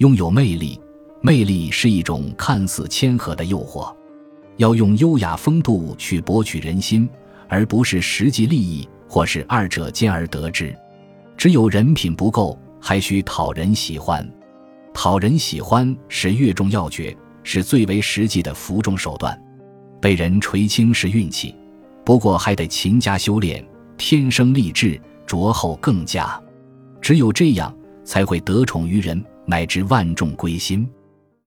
拥有魅力，魅力是一种看似谦和的诱惑，要用优雅风度去博取人心，而不是实际利益或是二者兼而得之。只有人品不够，还需讨人喜欢。讨人喜欢是越重要诀，是最为实际的服众手段。被人垂青是运气，不过还得勤加修炼，天生丽质，着后更佳。只有这样，才会得宠于人，乃至万众归心。